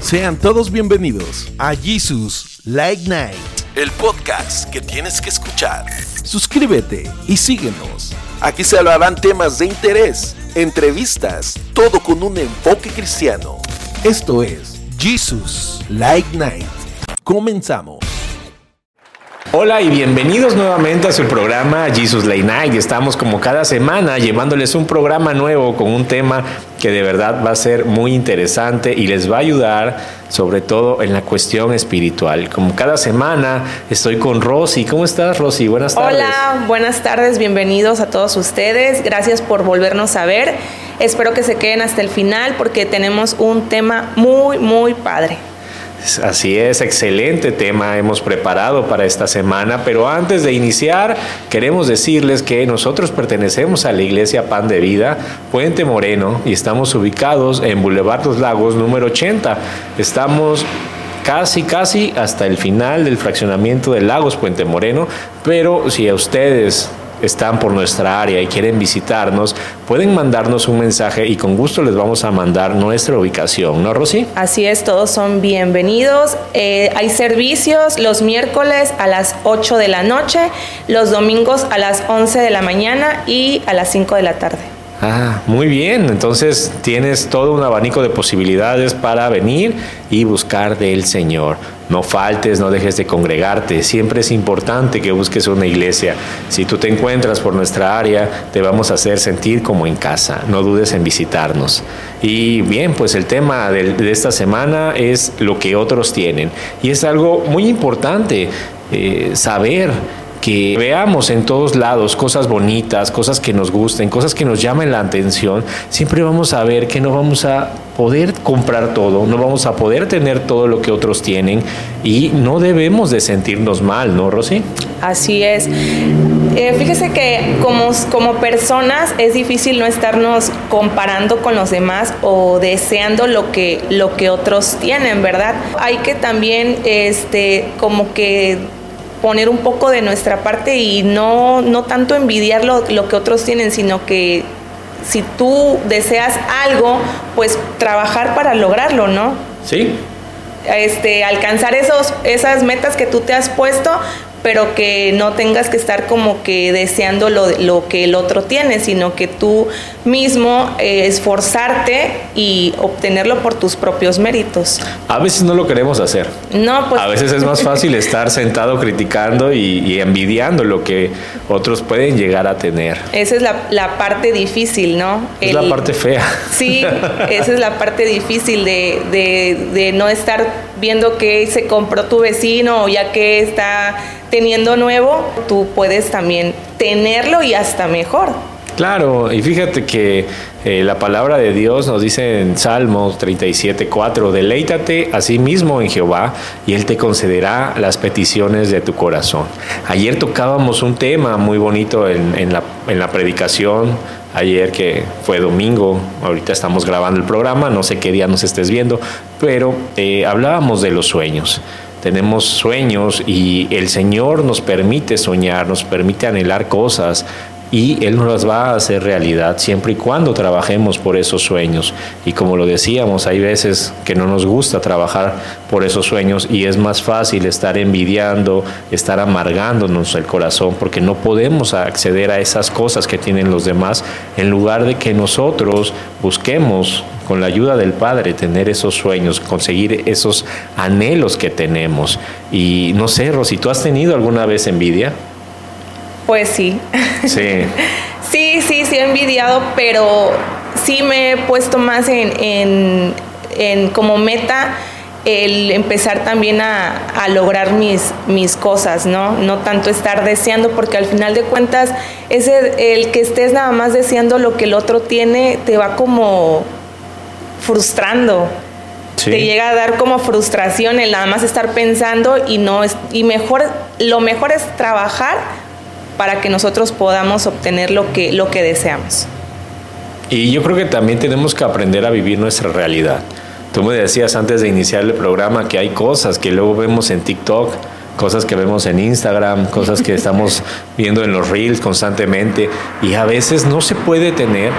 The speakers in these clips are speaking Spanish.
Sean todos bienvenidos a Jesus Light Night, el podcast que tienes que escuchar. Suscríbete y síguenos. Aquí se hablarán temas de interés, entrevistas, todo con un enfoque cristiano. Esto es Jesus Light Night. Comenzamos. Hola y bienvenidos nuevamente a su programa Jesus Late Night. Estamos como cada semana llevándoles un programa nuevo con un tema que de verdad va a ser muy interesante y les va a ayudar sobre todo en la cuestión espiritual. Como cada semana estoy con Rosy. ¿Cómo estás Rosy? Buenas tardes. Hola, buenas tardes, bienvenidos a todos ustedes. Gracias por volvernos a ver. Espero que se queden hasta el final porque tenemos un tema muy, muy padre. Así es, excelente tema hemos preparado para esta semana, pero antes de iniciar queremos decirles que nosotros pertenecemos a la Iglesia Pan de Vida, Puente Moreno, y estamos ubicados en Boulevard Los Lagos número 80. Estamos casi, casi hasta el final del fraccionamiento de Lagos Puente Moreno, pero si a ustedes están por nuestra área y quieren visitarnos, pueden mandarnos un mensaje y con gusto les vamos a mandar nuestra ubicación, ¿no, Rosy? Así es, todos son bienvenidos. Eh, hay servicios los miércoles a las 8 de la noche, los domingos a las 11 de la mañana y a las 5 de la tarde. Ah, muy bien. Entonces tienes todo un abanico de posibilidades para venir y buscar del Señor. No faltes, no dejes de congregarte. Siempre es importante que busques una iglesia. Si tú te encuentras por nuestra área, te vamos a hacer sentir como en casa. No dudes en visitarnos. Y bien, pues el tema de, esta semana es lo que otros tienen. Y es algo muy importante eh, saber que veamos en todos lados cosas bonitas, cosas que nos gusten, cosas que nos llamen la atención, siempre vamos a ver que no vamos a poder comprar todo, no vamos a poder tener todo lo que otros tienen y no debemos de sentirnos mal, ¿no, Rosy? Así es. Eh, fíjese que como, como personas es difícil no estarnos comparando con los demás o deseando lo que, lo que otros tienen, ¿verdad? Hay que también este, como que poner un poco de nuestra parte y no, no tanto envidiar lo, que otros tienen, sino que si tú deseas algo, pues trabajar para lograrlo, ¿no? Sí. Este, alcanzar esos, esas metas que tú te has puesto, pero que no tengas que estar como que deseando lo, lo que el otro tiene, sino que tú mismo eh, esforzarte y obtenerlo por tus propios méritos. A veces no lo queremos hacer. No, pues. A veces es más fácil estar sentado criticando y, envidiando lo que otros pueden llegar a tener. Esa es la, parte difícil, ¿no? Es la parte fea. Sí, esa es la parte difícil de, de, de no estar viendo que se compró tu vecino o ya que está teniendo nuevo, tú puedes también tenerlo y hasta mejor. Claro, y fíjate que eh, la palabra de Dios nos dice en Salmos 37.4, deleítate a sí mismo en Jehová y Él te concederá las peticiones de tu corazón. Ayer tocábamos un tema muy bonito en, la, en la predicación, ayer que fue domingo, ahorita estamos grabando el programa, no sé qué día nos estés viendo, pero eh, hablábamos de los sueños. Tenemos sueños y el Señor nos permite soñar, nos permite anhelar cosas y Él nos las va a hacer realidad siempre y cuando trabajemos por esos sueños. Y como lo decíamos, hay veces que no nos gusta trabajar por esos sueños y es más fácil estar envidiando, estar amargándonos el corazón porque no podemos acceder a esas cosas que tienen los demás en lugar de que nosotros busquemos con la ayuda del Padre, tener esos sueños, conseguir esos anhelos que tenemos. Y no sé, Rosy, ¿tú has tenido alguna vez envidia? Pues sí. Sí. sí, sí, sí he envidiado, pero sí me he puesto más en, como meta el empezar también a, lograr mis, mis cosas, ¿no? No tanto estar deseando, porque al final de cuentas, ese, el que estés nada más deseando lo que el otro tiene, te va como frustrando. Te llega a dar como frustración el nada más estar pensando y no es, y mejor, lo mejor es trabajar para que nosotros podamos obtener lo que, lo que deseamos. Y yo creo que también tenemos que aprender a vivir nuestra realidad. Tú me decías antes de iniciar el programa que hay cosas que luego vemos en TikTok, cosas que vemos en Instagram, cosas que estamos viendo en los reels constantemente y a veces no se puede tener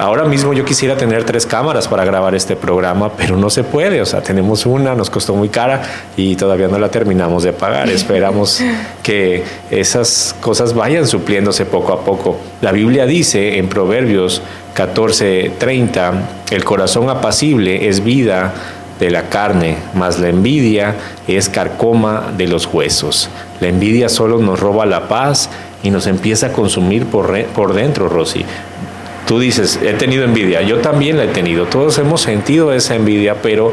ahora mismo yo quisiera tener tres cámaras para grabar este programa, pero no se puede. O sea, tenemos una, nos costó muy cara y todavía no la terminamos de pagar. Esperamos que esas cosas vayan supliéndose poco a poco. La Biblia dice en Proverbios 14:30, el corazón apacible es vida de la carne, mas la envidia es carcoma de los huesos. La envidia solo nos roba la paz y nos empieza a consumir por, por dentro, Rosy. Tú dices, he tenido envidia, yo también la he tenido, todos hemos sentido esa envidia, pero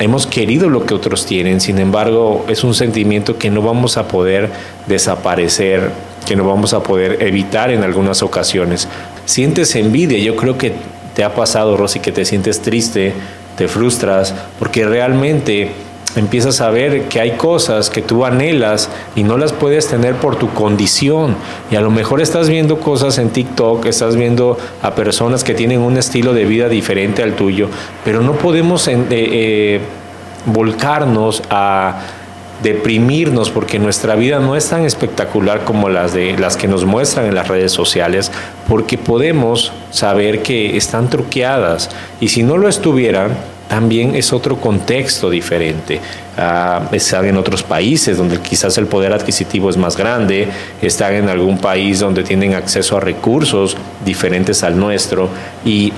hemos querido lo que otros tienen, sin embargo es un sentimiento que no vamos a poder desaparecer, que no vamos a poder evitar en algunas ocasiones. Sientes envidia, yo creo que te ha pasado, Rosy, que te sientes triste, te frustras, porque realmente empiezas a ver que hay cosas que tú anhelas y no las puedes tener por tu condición. Y a lo mejor estás viendo cosas en TikTok, estás viendo a personas que tienen un estilo de vida diferente al tuyo, pero no podemos eh, eh, volcarnos a deprimirnos porque nuestra vida no es tan espectacular como las de las que nos muestran en las redes sociales porque podemos saber que están truqueadas y si no lo estuvieran también es otro contexto diferente. Ah, están en otros países donde quizás el poder adquisitivo es más grande, están en algún país donde tienen acceso a recursos diferentes al nuestro y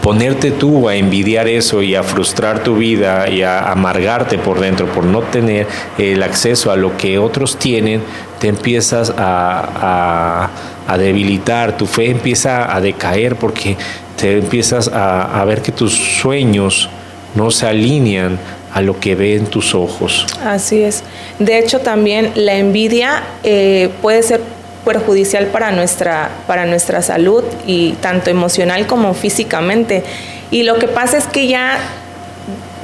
ponerte tú a envidiar eso y a frustrar tu vida y a amargarte por dentro por no tener el acceso a lo que otros tienen, te empiezas a, debilitar, tu fe empieza a decaer porque te empiezas a, ver que tus sueños no se alinean a lo que ven tus ojos. Así es. De hecho, también la envidia eh, puede ser perjudicial para nuestra, para nuestra salud y tanto emocional como físicamente. Y lo que pasa es que ya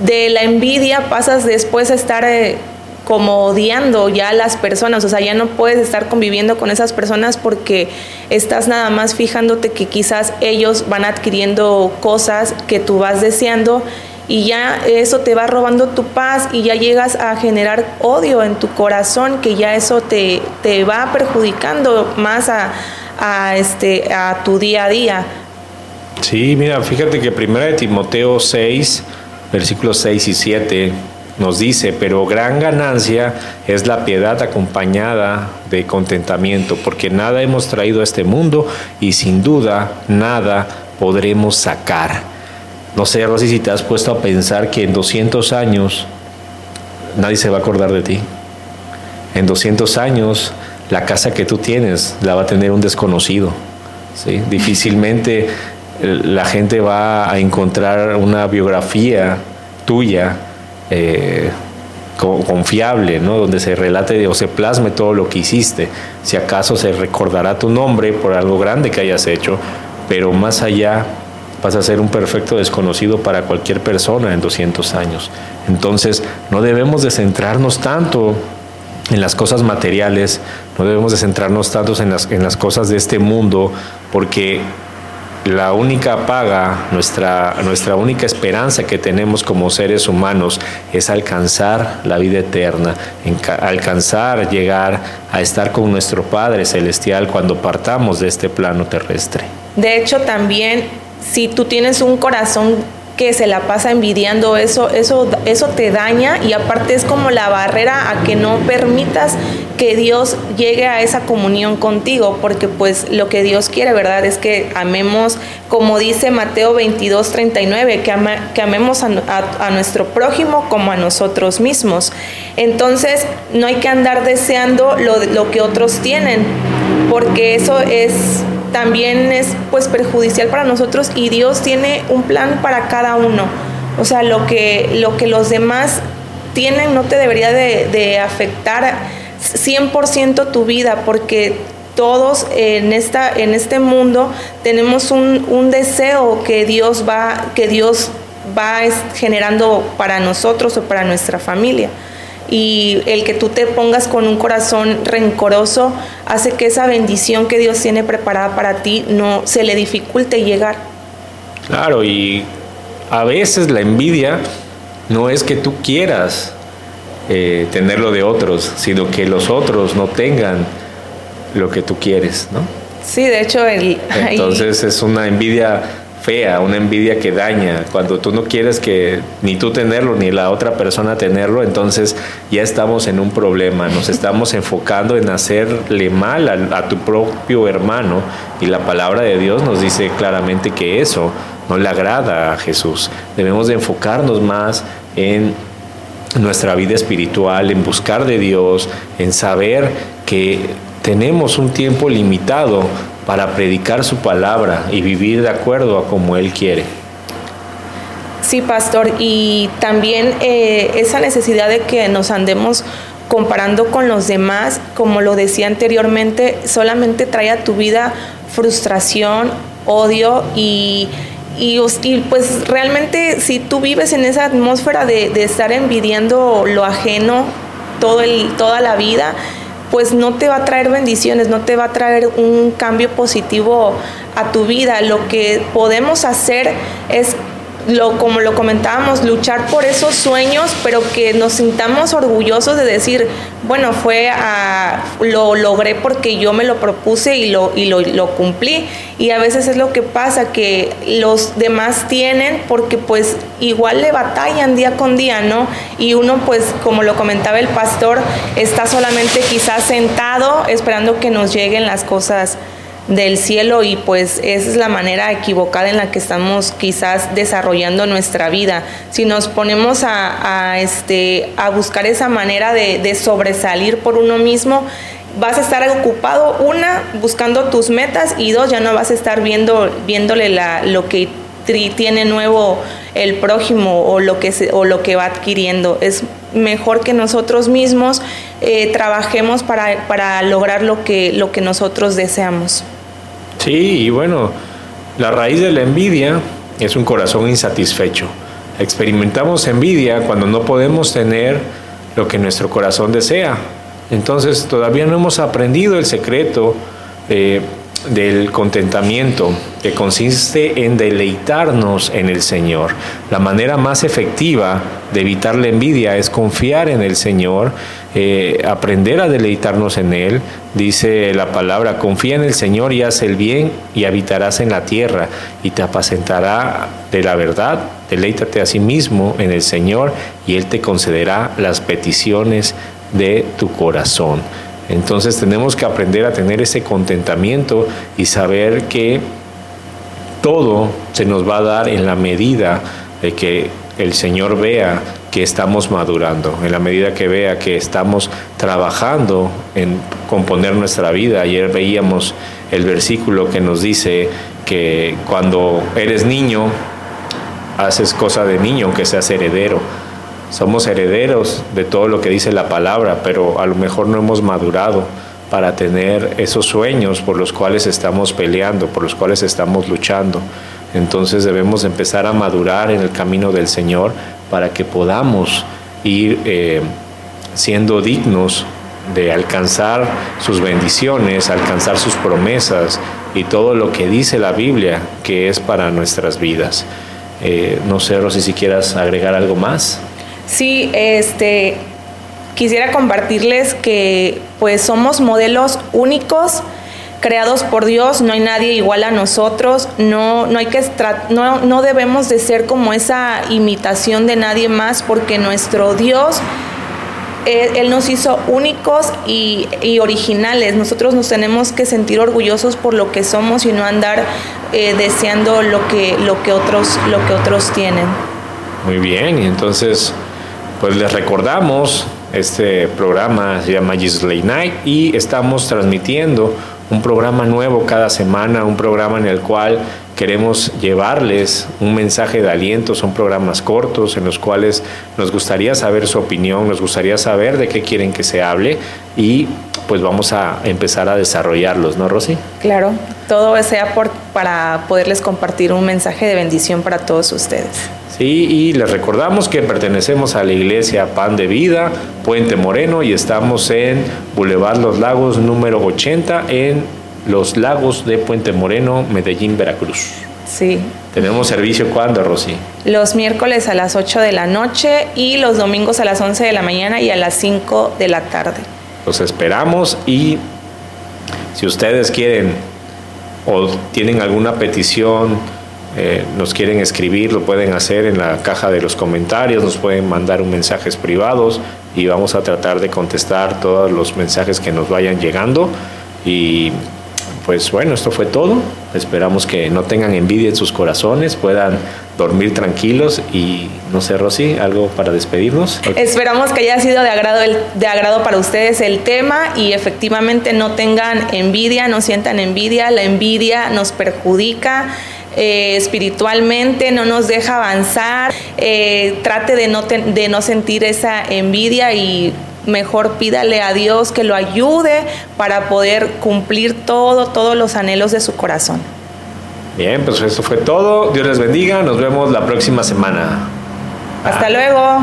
de la envidia pasas después a estar eh, como odiando ya a las personas, o sea, ya no puedes estar conviviendo con esas personas porque estás nada más fijándote que quizás ellos van adquiriendo cosas que tú vas deseando y ya eso te va robando tu paz y ya llegas a generar odio en tu corazón, que ya eso te, te va perjudicando más a, este, a tu día a día. Sí, mira, fíjate que primera de Timoteo 6, versículos 6 y 7 nos dice, pero gran ganancia es la piedad acompañada de contentamiento, porque nada hemos traído a este mundo y sin duda nada podremos sacar. No sé, Rosy, si te has puesto a pensar que en 200 años nadie se va a acordar de ti. En 200 años la casa que tú tienes la va a tener un desconocido. Difícilmente eh, la gente va a encontrar una biografía tuya eh, confiable, ¿no? donde se relate o se plasme todo lo que hiciste. Si acaso se recordará tu nombre por algo grande que hayas hecho, pero más allá vas a ser un perfecto desconocido para cualquier persona en 200 años. Entonces, no debemos de centrarnos tanto en las cosas materiales, no debemos de centrarnos tanto en las, en las cosas de este mundo, porque la única paga, nuestra, nuestra única esperanza que tenemos como seres humanos es alcanzar la vida eterna, alcanzar, llegar a estar con nuestro Padre Celestial cuando partamos de este plano terrestre. De hecho, también si tú tienes un corazón que se la pasa envidiando eso, eso, eso te daña y aparte es como la barrera a que no permitas que Dios llegue a esa comunión contigo, porque pues lo que Dios quiere, ¿verdad? Es que amemos, como dice Mateo 22, 39, que, que amemos a, a, nuestro prójimo como a nosotros mismos. Entonces, no hay que andar deseando lo, lo que otros tienen, porque eso es también es pues perjudicial para nosotros y Dios tiene un plan para cada uno. O sea, lo que, lo que los demás tienen no te debería de, afectar 100% tu vida porque todos en, esta, en este mundo tenemos un, un, deseo que Dios va, que Dios va generando para nosotros o para nuestra familia y el que tú te pongas con un corazón rencoroso hace que esa bendición que Dios tiene preparada para ti no se le dificulte llegar. Claro, y a veces la envidia no es que tú quieras eh, tener lo de otros, sino que los otros no tengan lo que tú quieres, ¿no? Sí, de hecho, el, entonces es una envidia fea, una envidia que daña. Cuando tú no quieres que ni tú tenerlo ni la otra persona tenerlo, entonces ya estamos en un problema. Nos estamos enfocando en hacerle mal a, tu propio hermano y la palabra de Dios nos dice claramente que eso no le agrada a Jesús. Debemos de enfocarnos más en nuestra vida espiritual, en buscar de Dios, en saber que tenemos un tiempo limitado para predicar su palabra y vivir de acuerdo a como Él quiere. Sí, pastor, y también eh, esa necesidad de que nos andemos comparando con los demás, como lo decía anteriormente, solamente trae a tu vida frustración, odio y, y, pues realmente si tú vives en esa atmósfera de, de estar envidiando lo ajeno todo el, toda la vida, pues no te va a traer bendiciones, no te va a traer un cambio positivo a tu vida. Lo que podemos hacer es lo, como lo comentábamos, luchar por esos sueños, pero que nos sintamos orgullosos de decir, bueno, fue a, lo logré porque yo me lo propuse y lo, y lo, cumplí. Y a veces es lo que pasa, que los demás tienen porque pues igual le batallan día con día, ¿no? Y uno pues, como lo comentaba el pastor, está solamente quizás sentado esperando que nos lleguen las cosas del cielo y pues esa es la manera equivocada en la que estamos quizás desarrollando nuestra vida. Si nos ponemos a, este, a buscar esa manera de, sobresalir por uno mismo, vas a estar ocupado, una, buscando tus metas y dos, ya no vas a estar viendo, viéndole la, lo que tiene nuevo el prójimo o lo que, o lo que va adquiriendo. Es mejor que nosotros mismos eh, trabajemos para, para, lograr lo que, lo que nosotros deseamos. Sí, y bueno, la raíz de la envidia es un corazón insatisfecho. Experimentamos envidia cuando no podemos tener lo que nuestro corazón desea. Entonces todavía no hemos aprendido el secreto eh, del contentamiento, que consiste en deleitarnos en el Señor. La manera más efectiva de evitar la envidia es confiar en el Señor, eh, aprender a deleitarnos en Él. Dice la palabra, confía en el Señor y haz el bien y habitarás en la tierra y te apacentará de la verdad. Deleítate a sí mismo en el Señor y Él te concederá las peticiones de tu corazón. Entonces tenemos que aprender a tener ese contentamiento y saber que todo se nos va a dar en la medida de que el Señor vea que estamos madurando, en la medida que vea que estamos trabajando en componer nuestra vida. Ayer veíamos el versículo que nos dice que cuando eres niño, haces cosa de niño, aunque seas heredero. Somos herederos de todo lo que dice la palabra, pero a lo mejor no hemos madurado para tener esos sueños por los cuales estamos peleando, por los cuales estamos luchando. Entonces debemos empezar a madurar en el camino del Señor para que podamos ir eh, siendo dignos de alcanzar sus bendiciones, alcanzar sus promesas y todo lo que dice la Biblia que es para nuestras vidas. Eh, no sé, Rosy, si quieras agregar algo más. Sí, este, quisiera compartirles que pues somos modelos únicos creados por Dios, no hay nadie igual a nosotros, no, no, hay que no, no debemos de ser como esa imitación de nadie más porque nuestro Dios él, nos hizo únicos y, y, originales. Nosotros nos tenemos que sentir orgullosos por lo que somos y no andar eh, deseando lo que, lo, que otros, lo que otros tienen. Muy bien, y entonces pues les recordamos, este programa se llama Gisley Night y estamos transmitiendo un programa nuevo cada semana, un programa en el cual queremos llevarles un mensaje de aliento, son programas cortos en los cuales nos gustaría saber su opinión, nos gustaría saber de qué quieren que se hable y pues vamos a empezar a desarrollarlos, ¿no, Rosy? Claro, todo sea por, para poderles compartir un mensaje de bendición para todos ustedes. Sí, y les recordamos que pertenecemos a la iglesia Pan de Vida, Puente Moreno, y estamos en Boulevard Los Lagos número 80 en Los Lagos de Puente Moreno, Medellín, Veracruz. Sí. ¿Tenemos servicio cuándo, Rosy? Los miércoles a las 8 de la noche y los domingos a las 11 de la mañana y a las 5 de la tarde. Los esperamos y si ustedes quieren o tienen alguna petición, eh, nos quieren escribir, lo pueden hacer en la caja de los comentarios, nos pueden mandar un mensajes privados y vamos a tratar de contestar todos los mensajes que nos vayan llegando. Y pues bueno, esto fue todo. Esperamos que no tengan envidia en sus corazones, puedan dormir tranquilos y no sé, Rosy, algo para despedirnos. Esperamos que haya sido de agrado, de agrado para ustedes el tema y efectivamente no tengan envidia, no sientan envidia. La envidia nos perjudica. Eh, espiritualmente, no nos deja avanzar, eh, trate de no, de no sentir esa envidia y mejor pídale a Dios que lo ayude para poder cumplir todo, todos los anhelos de su corazón. Bien, pues eso fue todo. Dios les bendiga. Nos vemos la próxima semana. Hasta luego.